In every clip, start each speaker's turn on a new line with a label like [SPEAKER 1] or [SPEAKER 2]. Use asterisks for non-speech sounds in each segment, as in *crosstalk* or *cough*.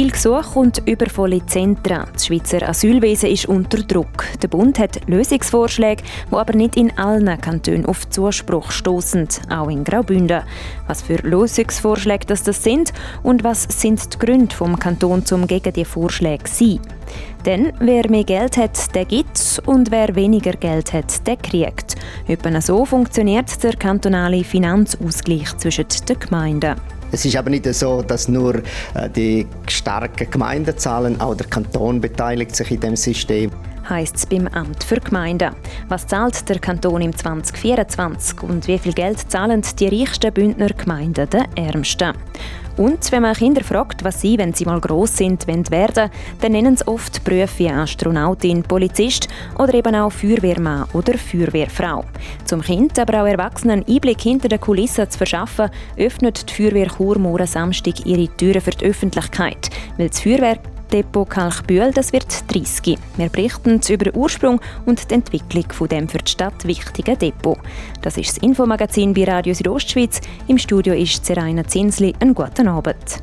[SPEAKER 1] Viel Gesuch und übervolle Zentren. Das Schweizer Asylwesen ist unter Druck. Der Bund hat Lösungsvorschläge, die aber nicht in allen Kantonen auf Zuspruch stoßen, auch in Graubünden. Was für Lösungsvorschläge das, das sind und was sind die Gründe vom Kanton zum gegen die Vorschläge sein? Denn wer mehr Geld hat, der gibt und wer weniger Geld hat, der kriegt. Etwa so funktioniert der kantonale Finanzausgleich zwischen den Gemeinden.
[SPEAKER 2] Es ist aber nicht so, dass nur äh, die starken Gemeinden zahlen, auch der Kanton beteiligt sich in dem System
[SPEAKER 1] heisst es beim Amt für Gemeinden. Was zahlt der Kanton im 2024 und wie viel Geld zahlen die reichsten Bündner Gemeinden den ärmsten? Und wenn man Kinder fragt, was sie, wenn sie mal groß sind, werden dann nennen sie oft Berufe wie Astronautin, Polizist oder eben auch Feuerwehrmann oder Feuerwehrfrau. Zum Kind, aber auch Erwachsenen Einblick hinter den Kulissen zu verschaffen, öffnet die Feuerwehr Chur morgen Samstag ihre Türen für die Öffentlichkeit, weil das Feuerwerk Depot Kalkbühl, das wird 30. Wir berichten über den Ursprung und die Entwicklung von dem für die Stadt wichtigen Depot. Das ist das Infomagazin bei Radio Südostschweiz. Im Studio ist Seraina Zinsli. Einen guten Abend.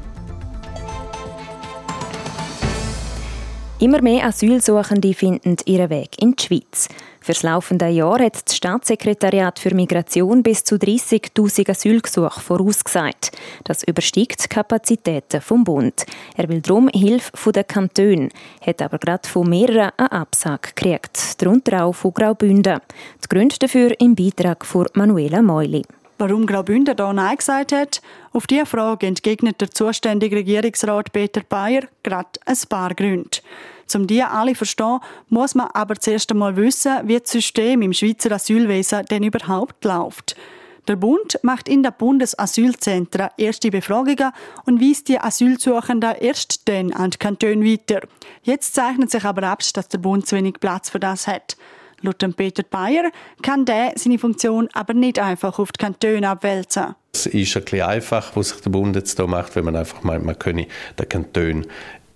[SPEAKER 1] Immer mehr Asylsuchende finden ihren Weg in die Schweiz. Für das laufende Jahr hat das Staatssekretariat für Migration bis zu 30.000 Asylgesuche vorausgesagt. Das übersteigt die Kapazitäten vom Bund. Er will darum Hilfe der Kantone, hat aber gerade von mehreren eine Absage gekriegt, darunter auch von Graubünden. Die Gründe dafür im Beitrag von Manuela Meuli.
[SPEAKER 3] Warum Graubünden da Nein gesagt hat, auf diese Frage entgegnet der zuständige Regierungsrat Peter Bayer gerade ein paar Gründe. Um die alle zu verstehen, muss man aber zuerst einmal wissen, wie das System im Schweizer Asylwesen denn überhaupt läuft. Der Bund macht in den Bundesasylzentren erste Befragungen und weist die Asylsuchenden erst dann an die Kantone weiter. Jetzt zeichnet sich aber ab, dass der Bund zu wenig Platz für das hat. Laut Peter Bayer kann der seine Funktion aber nicht einfach auf die Kantone abwälzen.
[SPEAKER 4] Es ist ein bisschen einfach, was sich der Bund jetzt hier macht, wenn man einfach meint, man könne den Kantonen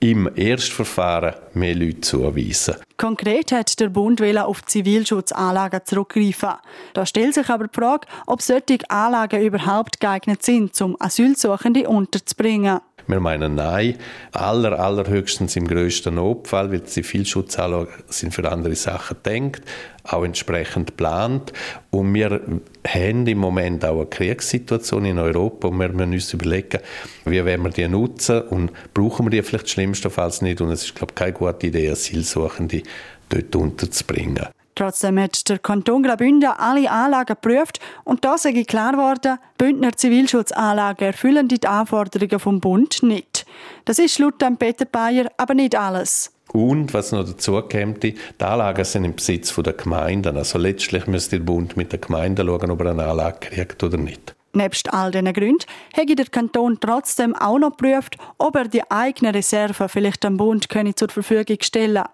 [SPEAKER 4] im Erstverfahren mehr Leute zuweisen.
[SPEAKER 3] Konkret hat der Bund auf Zivilschutzanlagen zurückgreifen. Da stellt sich aber die Frage, ob solche Anlagen überhaupt geeignet sind, um Asylsuchende unterzubringen.
[SPEAKER 4] Wir meinen nein, aller, allerhöchstens im grössten Notfall, weil die Zivilschutzanlagen sind für andere Sachen denkt, auch entsprechend plant. Und wir haben im Moment auch eine Kriegssituation in Europa und wir müssen uns überlegen, wie wollen wir die nutzen und brauchen wir die vielleicht schlimmstenfalls nicht. Und es ist, glaube ich, keine gute Idee, Asylsuchende dort unterzubringen.
[SPEAKER 3] Trotzdem hat der Kanton Graubünden alle Anlagen geprüft und da sei klar geworden, Bündner Zivilschutzanlagen erfüllen die Anforderungen vom Bund nicht. Das ist laut Peter Bayer aber nicht alles.
[SPEAKER 4] Und was noch dazu kommt, die Anlagen sind im Besitz der Gemeinden. Also letztlich müsste der Bund mit der Gemeinde schauen, ob er eine Anlage kriegt oder nicht.
[SPEAKER 3] Nebst all diesen Gründen hätte der Kanton trotzdem auch noch geprüft, ob er die eigenen Reserven vielleicht dem Bund zur Verfügung stellen kann.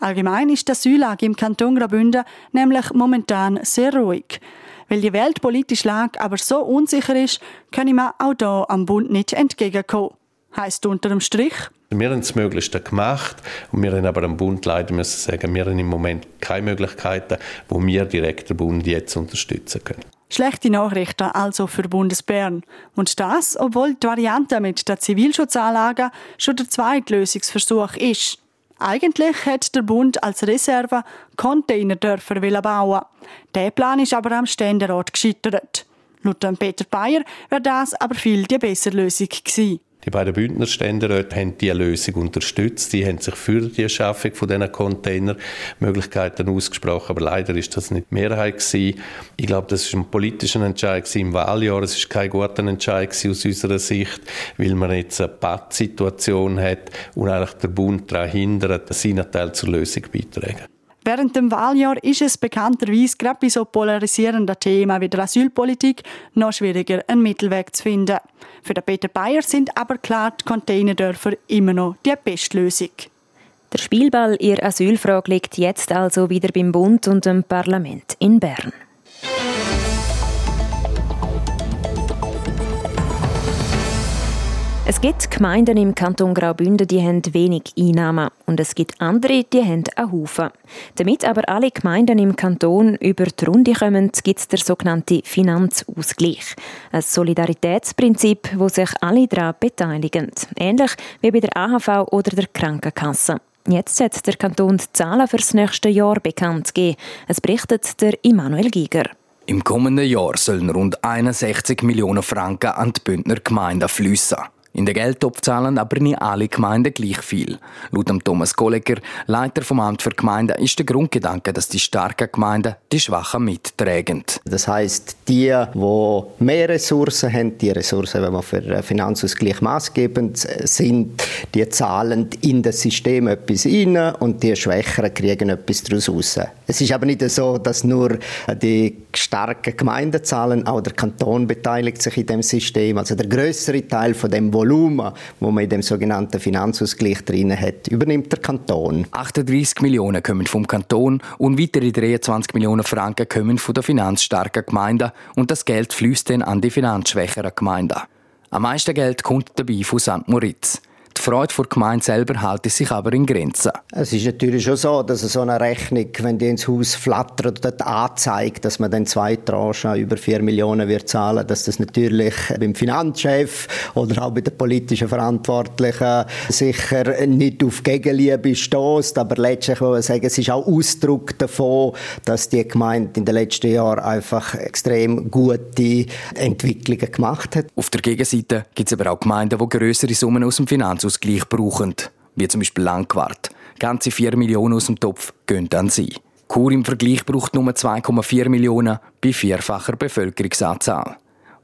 [SPEAKER 3] Allgemein ist die Asyllage im Kanton Graubünden nämlich momentan sehr ruhig. Weil die weltpolitische Lage aber so unsicher ist, können wir auch hier am Bund nicht entgegenkommen. Heißt unter dem Strich,
[SPEAKER 4] wir haben das Möglichste gemacht und wir haben aber am Bund leider müssen sagen, wir haben im Moment keine Möglichkeiten, wo wir direkt den Bund jetzt unterstützen können.
[SPEAKER 3] Schlechte Nachrichten also für Bundesbern. Und das, obwohl die Variante mit der Zivilschutzanlage schon der zweite Lösungsversuch ist. Eigentlich hätte der Bund als Reserve Containerdörfer bauen Der Plan ist aber am Ständerat gescheitert. Laut Peter Bayer wäre das aber viel die bessere Lösung gewesen.
[SPEAKER 4] Die beiden Bündner Ständeräte haben diese Lösung unterstützt. Die haben sich für die Schaffung von diesen Containermöglichkeiten ausgesprochen, aber leider ist das nicht die Mehrheit gewesen. Ich glaube, das ist ein politischer Entscheid im Wahljahr. Es ist kein guter Entscheid aus unserer Sicht, weil man jetzt eine Pattsituation hat und eigentlich der Bund daran hindert, seinen Teil zur Lösung beitragen.
[SPEAKER 3] Während dem Wahljahr ist es bekannterweise gerade bei so polarisierenden Themen wie der Asylpolitik noch schwieriger, einen Mittelweg zu finden. Für den Peter Bayer sind aber klar die Containerdörfer immer noch die beste Lösung.
[SPEAKER 1] Der Spielball Ihr Asylfrage liegt jetzt also wieder beim Bund und dem Parlament in Bern. Es gibt Gemeinden im Kanton Graubünden, die haben wenig Einnahmen und es gibt andere, die haben einen Haufen. Damit aber alle Gemeinden im Kanton über die Runde kommen, gibt es der sogenannte Finanzausgleich. Ein Solidaritätsprinzip, wo sich alle daran beteiligen. Ähnlich wie bei der AHV oder der Krankenkasse. Jetzt hat der Kanton die Zahlen für das nächste Jahr bekannt gegeben. Es berichtet der Immanuel Giger.
[SPEAKER 5] Im kommenden Jahr sollen rund 61 Millionen Franken an die Bündner Gemeinden fließen. In den Geldtopf zahlen aber nicht alle Gemeinden gleich viel. Laut Thomas Golleger, Leiter vom Amt für Gemeinden, ist der Grundgedanke, dass die starken Gemeinden die Schwachen mittragen.
[SPEAKER 2] Das heißt, die, die mehr Ressourcen haben, die Ressourcen, wenn man für Finanzausgleich maßgebend sind, die zahlen in das System etwas rein und die Schwächeren kriegen etwas daraus raus. Es ist aber nicht so, dass nur die starken Gemeinden zahlen, auch der Kanton beteiligt sich in dem System. Also der größere Teil von dem Volumen Volumen, wo man in dem sogenannten Finanzausgleich drin hat, übernimmt der Kanton.
[SPEAKER 5] 38 Millionen kommen vom Kanton und weitere 23 Millionen Franken kommen von den finanzstarken Gemeinden und das Geld fließt dann an die finanzschwächeren Gemeinden. Am meisten Geld kommt dabei von St. Moritz. Die Freude der Gemeinde selber hält sich aber in Grenzen.
[SPEAKER 2] Es ist natürlich schon so, dass so eine Rechnung, wenn die ins Haus flattert oder anzeigt, dass man dann zwei Tranchen über 4 Millionen wird zahlen, dass das natürlich beim Finanzchef oder auch bei den politischen Verantwortlichen sicher nicht auf Gegenliebe stößt. Aber letztlich muss man sagen, es ist auch Ausdruck davon, dass die Gemeinde in den letzten Jahren einfach extrem gute Entwicklungen gemacht hat.
[SPEAKER 5] Auf der Gegenseite gibt es aber auch Gemeinden, die größere Summen aus dem Finanz Finanzausgleich brauchen, wie zum Beispiel Langquart. Ganze 4 Millionen aus dem Topf gehen an sie. Chur im Vergleich braucht nur 2,4 Millionen bei vierfacher Bevölkerungsanzahl.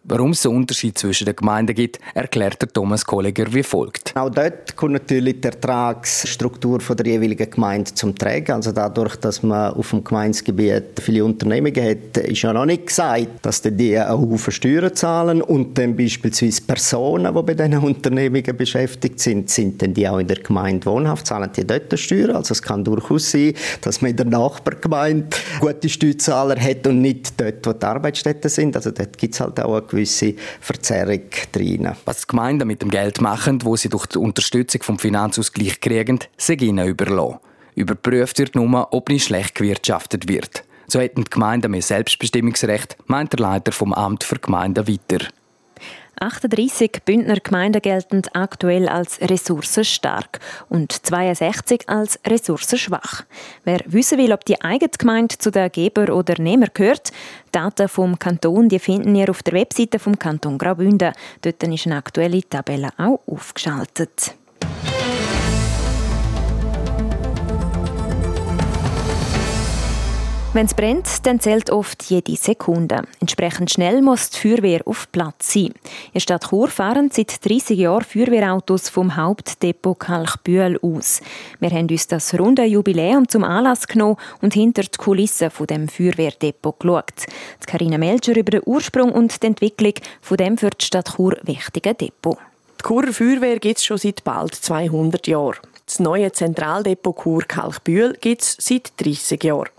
[SPEAKER 5] Warum es so Unterschied zwischen den Gemeinden gibt, erklärt der Thomas Kolleger wie folgt.
[SPEAKER 2] Auch dort kommt natürlich die Ertragsstruktur der jeweiligen Gemeinde zum Tragen. Also dadurch, dass man auf dem Gemeindegebiet viele Unternehmungen hat, ist ja noch nicht gesagt, dass die einen Haufen Steuern zahlen und dann beispielsweise Personen, die bei diesen Unternehmungen beschäftigt sind, sind dann die auch in der Gemeinde wohnhaft, zahlen die dort Steuern. Also es kann durchaus sein, dass man in der Nachbargemeinde gute Steuerzahler hat und nicht dort, wo die Arbeitsstätten sind. Also dort gibt es halt auch eine gewisse Verzerrung drin.
[SPEAKER 5] Was die Gemeinden mit dem Geld machen, wo sie durch die Unterstützung vom Finanzausgleich kriegen, sei ihnen überlassen. Überprüft wird nur, ob nicht schlecht gewirtschaftet wird. So hätten die Gemeinden mehr Selbstbestimmungsrecht, meint der Leiter vom Amt für Gemeinden weiter.
[SPEAKER 1] 38 Bündner Gemeinden gelten aktuell als ressourcenstark und 62 als ressourcenschwach. Wer wissen will, ob die eigene Gemeinde zu den Geber oder Nehmer gehört, Daten vom Kanton die finden ihr auf der Webseite vom Kanton Graubünden. Dort ist eine aktuelle Tabelle auch aufgeschaltet. Wenn es brennt, dann zählt oft jede Sekunde. Entsprechend schnell muss die Feuerwehr auf Platz sein. In der Stadt Chur fahren seit 30 Jahren Feuerwehrautos vom Hauptdepot Kalkbühl aus. Wir haben uns das runde Jubiläum zum Anlass genommen und hinter die Kulissen von dem Feuerwehrdepot geschaut. Karina Melcher über den Ursprung und die Entwicklung von dem für die Stadt Chur wichtigen Depot.
[SPEAKER 6] Die Churer Feuerwehr gibt es schon seit bald 200 Jahren. Das neue Zentraldepot Chur Kalkbühl gibt es seit 30 Jahren.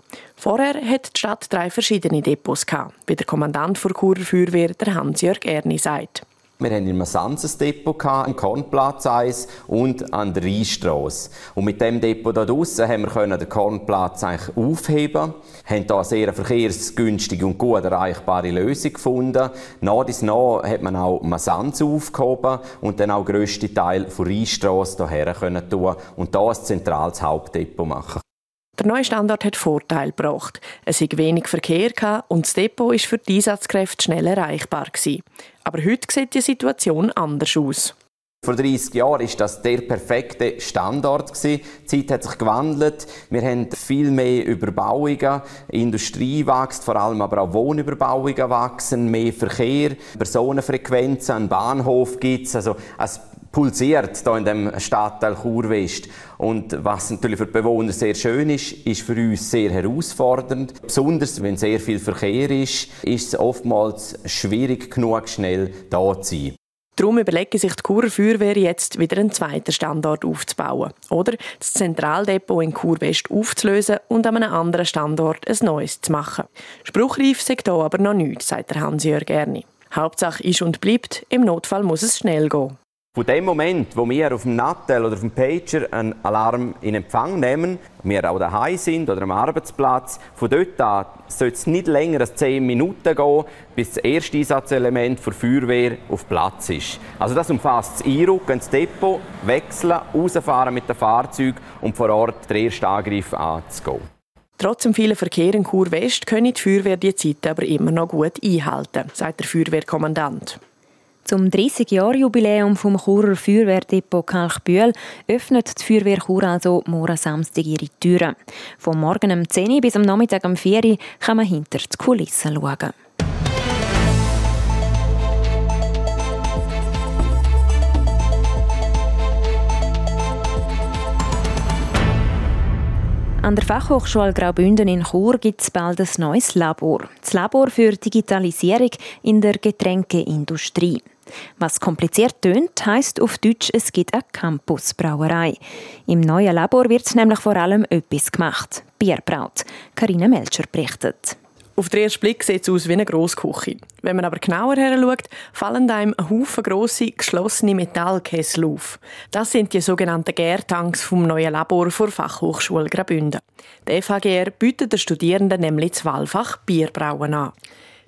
[SPEAKER 6] Vorher hat die Stadt drei verschiedene Depots gehabt, wie der Kommandant der Churer Feuerwehr, der Hans-Jörg Erni, sagt.
[SPEAKER 7] Wir hatten im Sanses Depot, am Kornplatz 1 und an der Rheinstrasse. Und mit dem Depot hier draussen haben wir den Kornplatz eigentlich aufheben haben hier eine sehr verkehrsgünstige und gut erreichbare Lösung gefunden. Nach dies nach hat man auch Masanz aufgehoben und dann auch den grössten Teil von Rheinstrasse hierher tun und hier ein zentrales Hauptdepot machen.
[SPEAKER 6] Der neue Standort hat Vorteile gebracht. Es hatte wenig Verkehr und das Depot war für die Einsatzkräfte schnell erreichbar. Aber heute sieht die Situation anders aus.
[SPEAKER 7] Vor 30 Jahren war das der perfekte Standort. Die Zeit hat sich gewandelt. Wir haben viel mehr Überbauungen. Industrie wächst, vor allem aber auch Wohnüberbauungen wachsen, mehr Verkehr, Personenfrequenzen, einen Bahnhof gibt. Also, es pulsiert hier in dem Stadtteil Churwest. Und was natürlich für die Bewohner sehr schön ist, ist für uns sehr herausfordernd. Besonders wenn sehr viel Verkehr ist, ist es oftmals schwierig genug, schnell da zu sein.
[SPEAKER 6] Darum überlegen sich die Churer Feuerwehr jetzt wieder einen zweiten Standort aufzubauen. Oder das Zentraldepot in Chur-West aufzulösen und an einem anderen Standort ein neues zu machen. Spruchreif sagt hier aber noch nichts, sagt der Hans-Jörg Erni. Hauptsache ist und bleibt, im Notfall muss es schnell gehen.
[SPEAKER 7] Von dem Moment, wo wir auf dem Nattel oder auf dem Pager einen Alarm in Empfang nehmen, wir auch daheim sind oder am Arbeitsplatz, von dort an soll es nicht länger als 10 Minuten gehen, bis das erste Einsatzelement der Feuerwehr auf Platz ist. Also das umfasst das Einrücken ins Depot, wechseln, rausfahren mit dem Fahrzeug und vor Ort den ersten Angriff anzugehen.
[SPEAKER 6] Trotz dem vielen Verkehr in Chur West können die Feuerwehr die Zeit aber immer noch gut einhalten, sagt der Feuerwehrkommandant.
[SPEAKER 1] Zum 30-Jahr-Jubiläum vom Churer Feuerwehrdepot Kalkbühl öffnet die Feuerwehr Chur also morgen Samstag ihre Türen. Vom Morgen um 10 Uhr bis am Nachmittag um 4 Uhr kann man hinter die Kulissen schauen. An der Fachhochschule Graubünden in Chur gibt es bald ein neues Labor. Das Labor für Digitalisierung in der Getränkeindustrie. Was kompliziert tönt, heißt auf Deutsch, es gibt eine Campusbrauerei. Im neuen Labor wird nämlich vor allem etwas gemacht: Bierbraut. Karina Melcher berichtet.
[SPEAKER 6] Auf den ersten Blick sieht es aus wie eine Grossküche. Wenn man aber genauer heranschaut, fallen einem ein Haufen grosse, geschlossene Metallkessel auf. Das sind die sogenannten Gärtanks vom neuen Labor der Fachhochschule Graubünden. Der FHGR bietet den Studierenden nämlich das Wahlfach Bierbrauen an.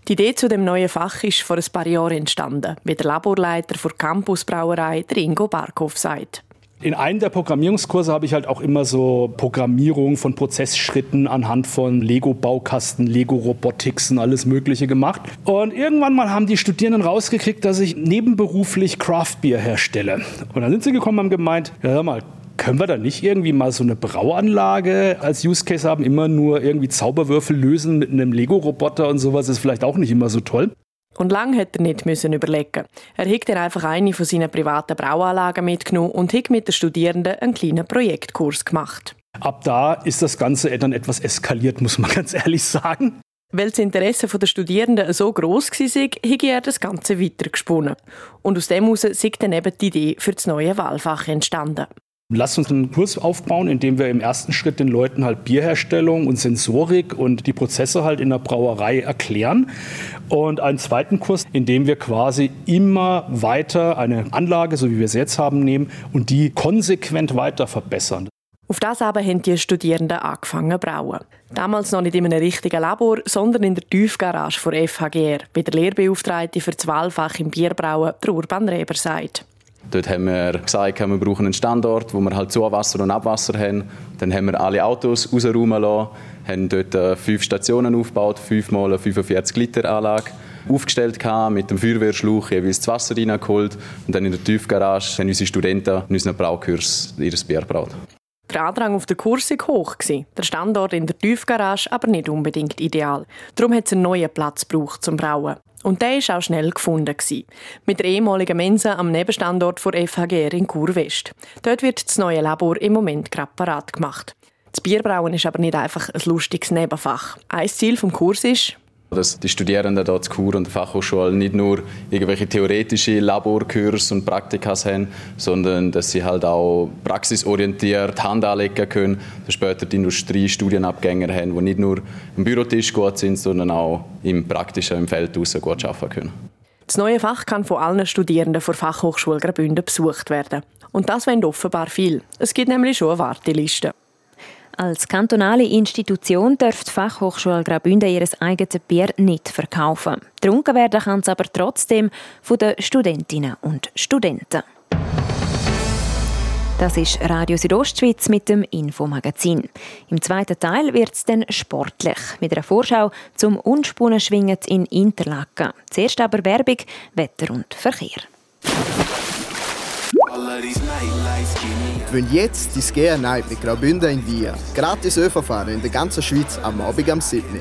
[SPEAKER 6] Die Idee zu dem neuen Fach ist vor ein paar Jahren entstanden, wie der Laborleiter der Campusbrauerei, Ingo Barkov, sagt.
[SPEAKER 8] In einem der Programmierungskurse habe ich halt auch immer so Programmierung von Prozessschritten anhand von Lego-Baukasten, Lego-Robotics und alles Mögliche gemacht. Und irgendwann mal haben die Studierenden rausgekriegt, dass ich nebenberuflich Craft-Bier herstelle. Und dann sind sie gekommen und haben gemeint, ja hör mal, können wir da nicht irgendwie mal so eine Brauanlage als Use Case haben? Immer nur irgendwie Zauberwürfel lösen mit einem Lego-Roboter und sowas ist vielleicht auch nicht immer so toll.
[SPEAKER 6] Und lang hätte er nicht müssen überlegen. Er hat dann einfach eine von seinen privaten Brauanlagen mitgenommen und hat mit den Studierenden einen kleinen Projektkurs gemacht.
[SPEAKER 8] Ab da ist das Ganze dann etwas eskaliert, muss man *laughs* ganz ehrlich sagen.
[SPEAKER 6] Weil das Interesse der Studierenden so gross war, habe er das Ganze weitergesponnen. Und aus dem heraus ist dann eben die Idee für das neue Wahlfach entstanden.
[SPEAKER 8] Lass uns einen Kurs aufbauen, in dem wir im ersten Schritt den Leuten halt Bierherstellung und Sensorik und die Prozesse halt in der Brauerei erklären. Und einen zweiten Kurs, in dem wir quasi immer weiter eine Anlage, so wie wir es jetzt haben, nehmen und die konsequent weiter verbessern.
[SPEAKER 6] Auf das aber haben die Studierenden angefangen brauen. Damals noch nicht in einem richtigen Labor, sondern in der Tiefgarage der FHGR, wie der Lehrbeauftragte für das im Bierbrauen, der Urban Reber, sagt.
[SPEAKER 9] Dort haben wir gesagt, wir brauchen einen Standort, wo wir halt Zuwasser und Abwasser haben. Dann haben wir alle Autos rausräumen haben dort äh, fünf Stationen aufgebaut, fünfmal eine 45 Liter Anlage aufgestellt mit dem Feuerwehrschlauch jeweils das Wasser reingeholt und dann in der Tiefgarage haben unsere Studenten in unseren Braukurs ihr Bier gebraut.
[SPEAKER 6] Der Andrang auf den Kurs war hoch. Der Standort in der Tiefgarage aber nicht unbedingt ideal. Darum hat es einen neuen Platz gebraucht zum Brauen. Und der war auch schnell gefunden. Mit der ehemaligen Mensa am Nebenstandort der FHGR in Kurwest. Dort wird das neue Labor im Moment gerade parat gemacht. Das Bierbrauen ist aber nicht einfach ein lustiges Nebenfach. Ein Ziel des Kurs ist,
[SPEAKER 9] dass die Studierenden dort zur Kur und der Fachhochschule nicht nur irgendwelche theoretische Laborkurs und Praktikas haben, sondern dass sie halt auch praxisorientiert Hand anlegen können, dass später die Industrie Studienabgänger haben, die nicht nur am Bürotisch gut sind, sondern auch im praktischen im Feld draussen gut arbeiten können.
[SPEAKER 6] Das neue Fach kann von allen Studierenden der Fachhochschule Graubünden besucht werden. Und das wollen offenbar viel. Es gibt nämlich schon eine Warteliste.
[SPEAKER 1] Als kantonale Institution darf die Fachhochschule Graubünden ihr eigenes Bier nicht verkaufen. Trunken werden kann es aber trotzdem von den Studentinnen und Studenten. Das ist Radio Südostschweiz mit dem Infomagazin. Im zweiten Teil wird es dann sportlich mit einer Vorschau zum Unspunenschwingen in Interlaken. Zuerst aber Werbung, Wetter und Verkehr.
[SPEAKER 10] Wenn jetzt die GR Night mit Graubünden in Via gratis ÖV-Fahren in der ganzen Schweiz am Abend am Sydney.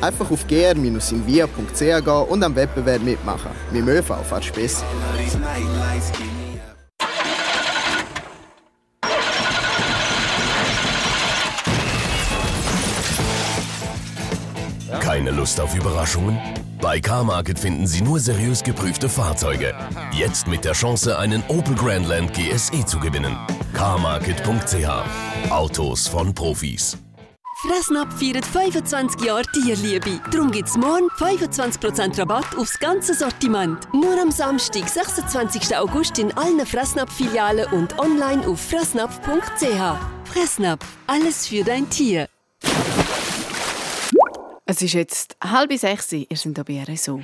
[SPEAKER 10] Einfach auf gr-invia.ch gehen und am Wettbewerb mitmachen. Mit dem ÖV fährst du besser.
[SPEAKER 11] Keine Lust auf Überraschungen? Bei Carmarket finden Sie nur seriös geprüfte Fahrzeuge. Jetzt mit der Chance, einen Opel Grandland GSE zu gewinnen. carmarket.ch Autos von Profis.
[SPEAKER 12] Fressnapf feiert 25 Jahre Tierliebe. Darum gibt es morgen 25% Rabatt aufs ganze Sortiment. Nur am Samstag, 26. August in allen Fressnapf-Filialen und online auf fressnapf.ch. Fressnapf, alles für dein Tier.
[SPEAKER 13] Es ist jetzt halb sechs, ihr seid hier bei RSO.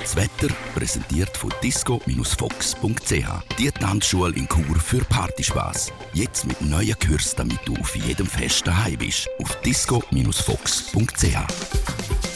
[SPEAKER 11] Das Wetter präsentiert von disco-fox.ch. Die Tanzschule in Chur für Partyspaß. Jetzt mit neuen Kürzen, damit du auf jedem Fest daheim bist. Auf disco-fox.ch.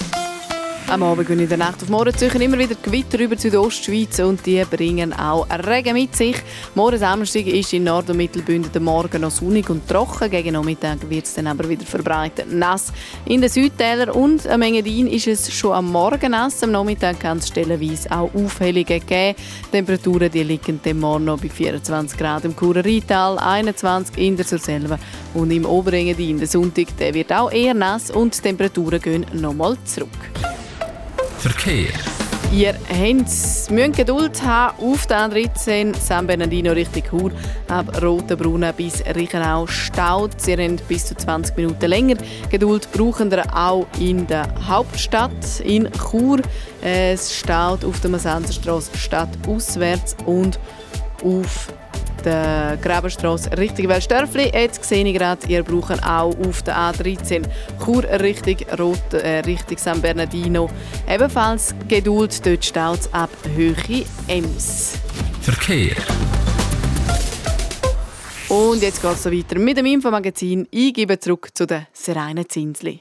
[SPEAKER 13] Am Abend und in der Nacht auf morgen ziehen immer wieder Gewitter über die Südostschweiz und die bringen auch Regen mit sich. Morgen Samstag ist in Nord- und Mittelbünden der Morgen noch sonnig und trocken. Gegen Nachmittag wird es dann aber wieder verbreitet nass. In den Südtälern und am Engadin ist es schon am Morgen nass. Am Nachmittag kann es stellenweise auch Aufhellungen geben. Die Temperaturen die liegen dem Morgen noch bei 24 Grad im Churer Rheintal, 21 in der Surselva und im Oberengadin. Der Sonntag der wird auch eher nass und die Temperaturen gehen nochmal zurück.
[SPEAKER 11] Verkehr.
[SPEAKER 13] Ihr müsst Geduld haben auf der A13 San Bernardino Richtung Chur, ab Rotenbrunnen bis Reichenau staut. Sie habt bis zu 20 Minuten länger Geduld brauchen wir auch in der Hauptstadt in Chur. Es staut auf der Masanzerstraße stadtauswärts und auf der Grabenstraße Richtung Wellstörfli. Jetzt sehe ich gerade, ihr braucht auch auf der A13 Chur Richtung, Rot, äh, Richtung San Bernardino. Ebenfalls Geduld, dort staut es ab Höhe Ems.
[SPEAKER 11] Verkehr.
[SPEAKER 13] Und jetzt geht es so weiter mit dem Infomagazin. Ich gebe zurück zu der Serena Zinsli.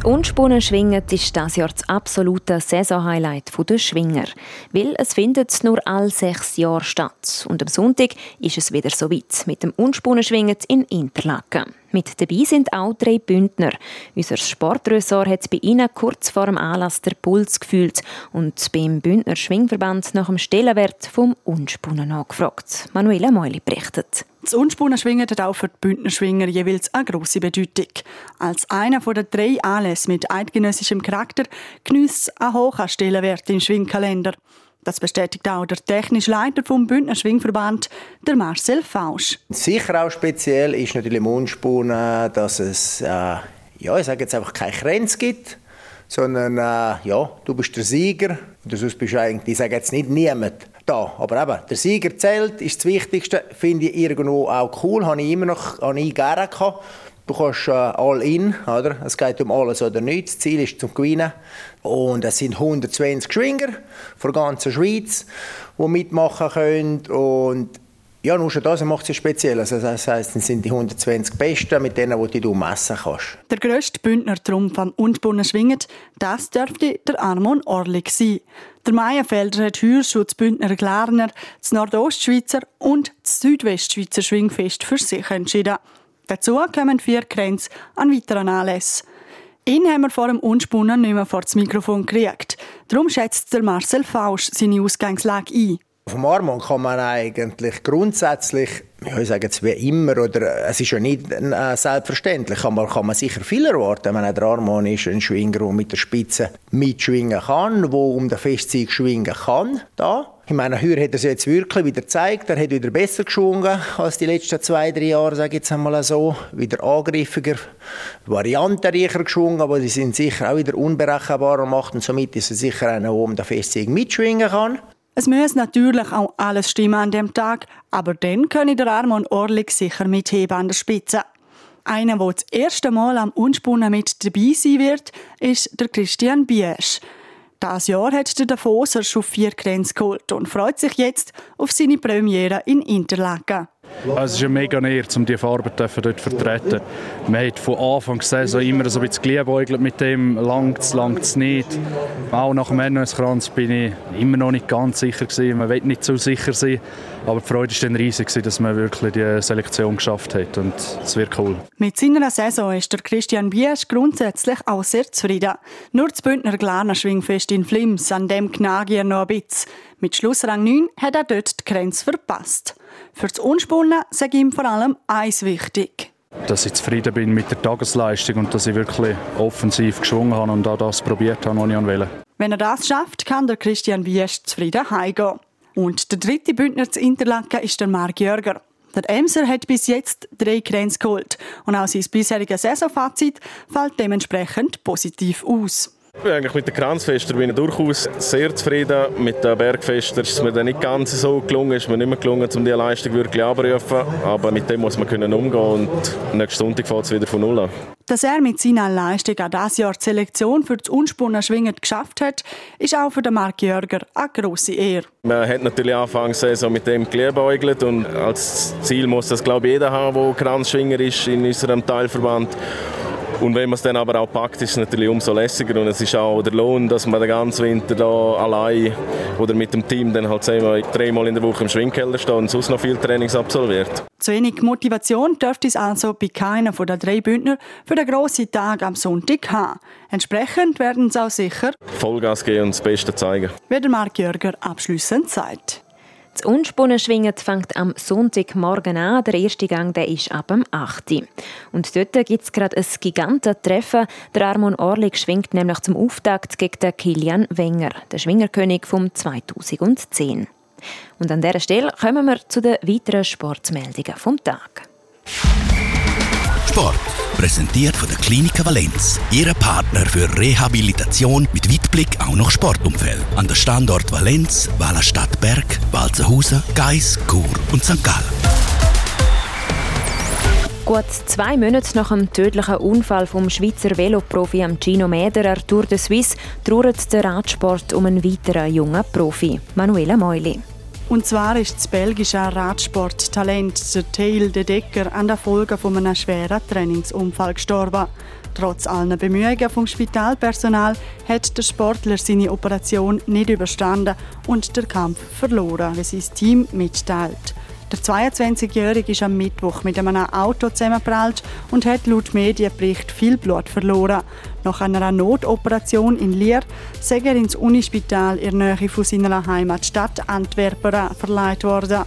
[SPEAKER 1] Das Unspunnen-Schwingen ist das Jahr das absolute Saisonhighlight der Schwinger. Weil es findet nur alle sechs Jahre statt. Und am Sonntag ist es wieder so weit mit dem Unspunnen-Schwingen in Interlaken. Mit dabei sind auch drei Bündner. Unser Sportressort hat bei ihnen kurz vor dem Anlass der Puls gefühlt und beim Bündner Schwingverband nach dem Stellenwert vom Unspunnen angefragt. Manuela Meuli berichtet.
[SPEAKER 3] Das Unspunnen-Schwingen hat auch für die Bündnerschwinger jeweils eine grosse Bedeutung. Als einer der drei Anlässe mit eidgenössischem Charakter genießt es einen hohen Stellenwert im Schwingkalender. Das bestätigt auch der technische Leiter vom Bündner Schwingverband, der Marcel Fausch.
[SPEAKER 14] Sicher auch speziell ist natürlich im Unspunnen, dass es, äh, ja, ich sage jetzt einfach keine Grenze gibt, sondern äh, ja, du bist der Sieger. Und sonst bist du eigentlich, ich sage jetzt nicht niemand da, aber eben, der Sieger zählt, ist das Wichtigste, finde ich irgendwo auch cool, habe ich immer noch, habe ich gerne gehabt. Du kannst äh, all in, oder? Es geht um alles oder nichts. Das Ziel ist zum Gewinnen. Und es sind 120 Schwinger von der ganzen Schweiz, die mitmachen können. Und ja, nur schon das macht es speziell. Also das heisst, es sind die 120 Besten, mit denen die du messen kannst.
[SPEAKER 3] Der grösste Bündner Trumpf am Unspunnen schwingt, das dürfte der Armon Orlik sein. Der Meienfelder hat heuer schon das Bündner Glarner, das Nordostschweizer und das Südwestschweizer Schwingfest für sich entschieden. Dazu kommen vier Grenzen an weiteren Anlässen. Ihn haben wir vor dem Unspunnen nicht mehr vor das Mikrofon gekriegt. Darum schätzt der Marcel Fausch seine Ausgangslage ein.
[SPEAKER 14] Dem Armon kann man eigentlich grundsätzlich, ich sage jetzt wie immer, oder es ist ja nicht äh, selbstverständlich, aber kann man sicher viel erwarten. Meine, der Armon ist ein Schwinger, der mit der Spitze mitschwingen kann, der um den Festsieg schwingen kann. Da. Ich meine, heuer hat er es jetzt wirklich wieder gezeigt. Er hat wieder besser geschwungen als die letzten zwei, drei Jahre, sage ich jetzt einmal so. Wieder angriffiger, variantenreicher geschwungen, aber die sind sicher auch wieder unberechenbar und macht und somit ist er sicher einer, der um den Festsieg mitschwingen kann.
[SPEAKER 3] Es muss natürlich auch alles stimmen an dem Tag, aber dann können der Armon Orlik sicher mitheben an der Spitze. Einer, der das erste Mal am Unspunnen mit dabei sein wird, ist der Christian Biesch. Das Jahr hat der Davoser schon vier Grenzen geholt und freut sich jetzt auf seine Premiere in Interlaken.
[SPEAKER 8] Es ist eine mega Nähe, um diese Farbe dort vertreten. Man hat von Anfang der Saison immer so ein bisschen geliebäugelt mit dem, langt es, langt es nicht. Auch nach dem Ernährungskranz bin ich immer noch nicht ganz sicher gewesen. Man will nicht zu sicher sein. Aber die Freude war dann riesig, dass man wirklich die Selektion geschafft hat und es wird cool.
[SPEAKER 3] Mit seiner Saison ist der Christian Biesch grundsätzlich auch sehr zufrieden. Nur das Bündner Glaner Schwingfest in Flims, an dem knage noch ein bisschen. Mit Schlussrang 9 hat er dort die Grenze verpasst. Für das Unspunnen sage ihm vor allem eins wichtig.
[SPEAKER 8] Dass ich zufrieden bin mit der Tagesleistung und dass ich wirklich offensiv geschwungen habe und auch das probiert habe, was ich wollte.
[SPEAKER 3] Wenn er das schafft, kann der Christian Wiesch zufrieden heimgehen. Und der dritte Bündner zu Interlaken ist der Marc Jörger. Der Emser hat bis jetzt drei Grenzen geholt und auch sein bisheriges Saisonfazit fällt dementsprechend positiv aus.
[SPEAKER 15] Eigentlich mit den Kranzfester bin ich durchaus sehr zufrieden. Mit den Bergfester ist es mir dann nicht ganz so gelungen, ist mir nicht mehr gelungen, um diese Leistung wirklich abzurufen. Aber mit dem muss man können umgehen und nächsten Sonntag fängt es wieder von Null an.
[SPEAKER 3] Dass er mit seiner Leistung auch dieses Jahr die Selektion für das Unspunnen Schwingen geschafft hat, ist auch für den Marc Jörger eine grosse Ehre.
[SPEAKER 15] Man hat natürlich Anfangs mit dem geliebäugelt und als Ziel muss das glaube ich jeder haben, der Kranzschwinger ist in unserem Teilverband. Und wenn man es dann aber auch packt, ist es natürlich umso lässiger und es ist auch der Lohn, dass man den ganzen Winter da allein oder mit dem Team dann halt zweimal, dreimal in der Woche im Schwingkeller steht und sonst noch viel Trainings absolviert.
[SPEAKER 3] Zu wenig Motivation dürfte es also bei keiner von den drei Bündner für den grossen Tag am Sonntag haben. Entsprechend werden sie auch sicher
[SPEAKER 15] Vollgas geben und das Beste zeigen.
[SPEAKER 3] Wie der Marc Jörger abschliessend sagt.
[SPEAKER 1] Das Unspunnenschwingen fängt am Sonntagmorgen an. Der erste Gang der ist ab dem 8. Und dort gibt es gerade ein Gigantentreffen. Der Armon Orlik schwingt nämlich zum Auftakt gegen den Kilian Wenger, der Schwingerkönig vom 2010. Und an dieser Stelle kommen wir zu den weiteren Sportmeldungen vom Tag.
[SPEAKER 11] Sport. Präsentiert von der Klinik Valenz. Ihre Partner für Rehabilitation mit Weitblick auch noch Sportumfeld. An der Standort Valenz, Wallerstadt Berg, Walzenhausen, Geis, Chur und St. Gallen.
[SPEAKER 1] Gut zwei Monate nach dem tödlichen Unfall vom Schweizer Veloprofi Gino Mederer Tour de Suisse trauert der Radsport um einen weiteren jungen Profi, Manuela Meuli.
[SPEAKER 3] Und zwar ist das belgische Radsporttalent der Tail de Decker an der Folge von einem schweren Trainingsunfall gestorben. Trotz aller Bemühungen vom Spitalpersonal hat der Sportler seine Operation nicht überstanden und der Kampf verloren, wie sein Team mitteilt. Der 22-Jährige ist am Mittwoch mit einem Auto zusammengeprallt und hat laut Medienbericht viel Blut verloren. Nach einer Notoperation in Lier sei er ins Unispital in der Nähe von seiner Heimatstadt Antwerpen verleiht worden.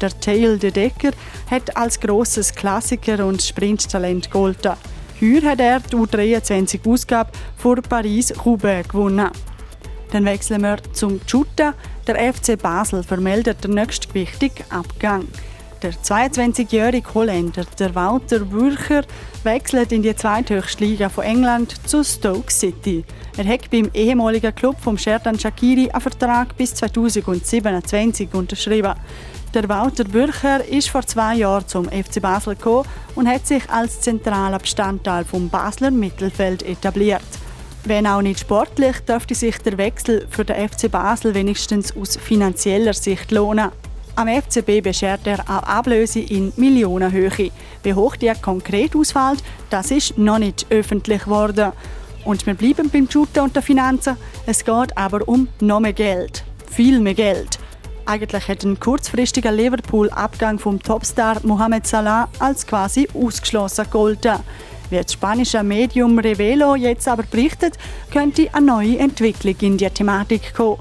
[SPEAKER 3] Der Tail de Decker hat als grosses Klassiker und Sprinttalent gegolten. Heuer hat er die U23-Ausgabe vor Paris-Roubaix gewonnen. Dann wechseln wir zum Shooten. Der FC Basel vermeldet den nächsten wichtigen Abgang. Der 22-jährige Holländer, der Walter Würcher, wechselt in die zweithöchste Liga von England zu Stoke City. Er hat beim ehemaligen Club vom Sherdan Shakiri einen Vertrag bis 2027 unterschrieben. Der Walter Würcher ist vor zwei Jahren zum FC Basel gekommen und hat sich als zentraler Bestandteil vom Basler Mittelfeld etabliert. Wenn auch nicht sportlich, dürfte sich der Wechsel für den FC Basel wenigstens aus finanzieller Sicht lohnen. Am FCB beschert er auch Ablöse in Millionenhöhe. Wie hoch die konkret ausfällt, das ist noch nicht öffentlich geworden. Und wir bleiben beim Shooten und den Finanzen. Es geht aber um noch mehr Geld. Viel mehr Geld. Eigentlich hat ein kurzfristiger Liverpool-Abgang vom Topstar Mohamed Salah als quasi ausgeschlossen gegolten. Wie das spanische Medium Revelo jetzt aber berichtet, könnte eine neue Entwicklung in die Thematik kommen.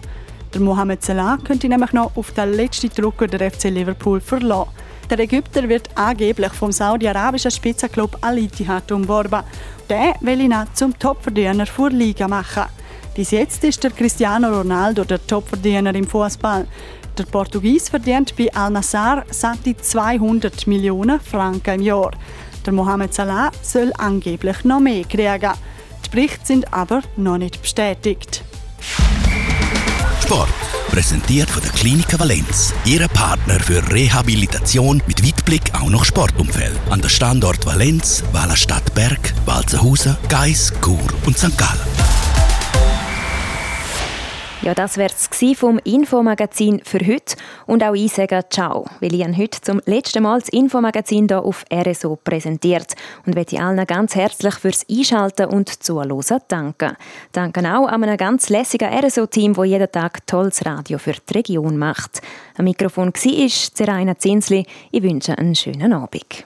[SPEAKER 3] Der Mohamed Salah könnte nämlich noch auf den letzten Drucker der FC Liverpool verlassen. Der Ägypter wird angeblich vom saudi-arabischen Spitzenklub Al Ittihad umworben. Der will ihn zum Topverdiener vor Liga machen. Bis jetzt ist der Cristiano Ronaldo der Topverdiener im Fußball. Der Portugies verdient bei Al Nassr satte 200 Millionen Franken im Jahr. Der Mohamed Salah soll angeblich noch mehr kriegen. Die Berichte sind aber noch nicht bestätigt.
[SPEAKER 11] Sport. Präsentiert von der Klinik Valenz. Ihre Partner für Rehabilitation mit Weitblick auch noch Sportumfeld. An der Standort Valenz, Wallerstadt Berg, Walzenhausen, Geis, Chur und St. Gallen.
[SPEAKER 1] Ja, das wäre es vom Infomagazin für heute. Und auch ich sage Ciao, weil ich heute zum letzten Mal das Infomagazin hier auf RSO präsentiert und möchte allen ganz herzlich fürs Einschalten und Zuhören danken. Danke auch an einem ganz lässigen RSO-Team, das jeden Tag tolles Radio für die Region macht. Am Mikrofon war Zeraina Zinsli. Ich wünsche einen schönen Abend.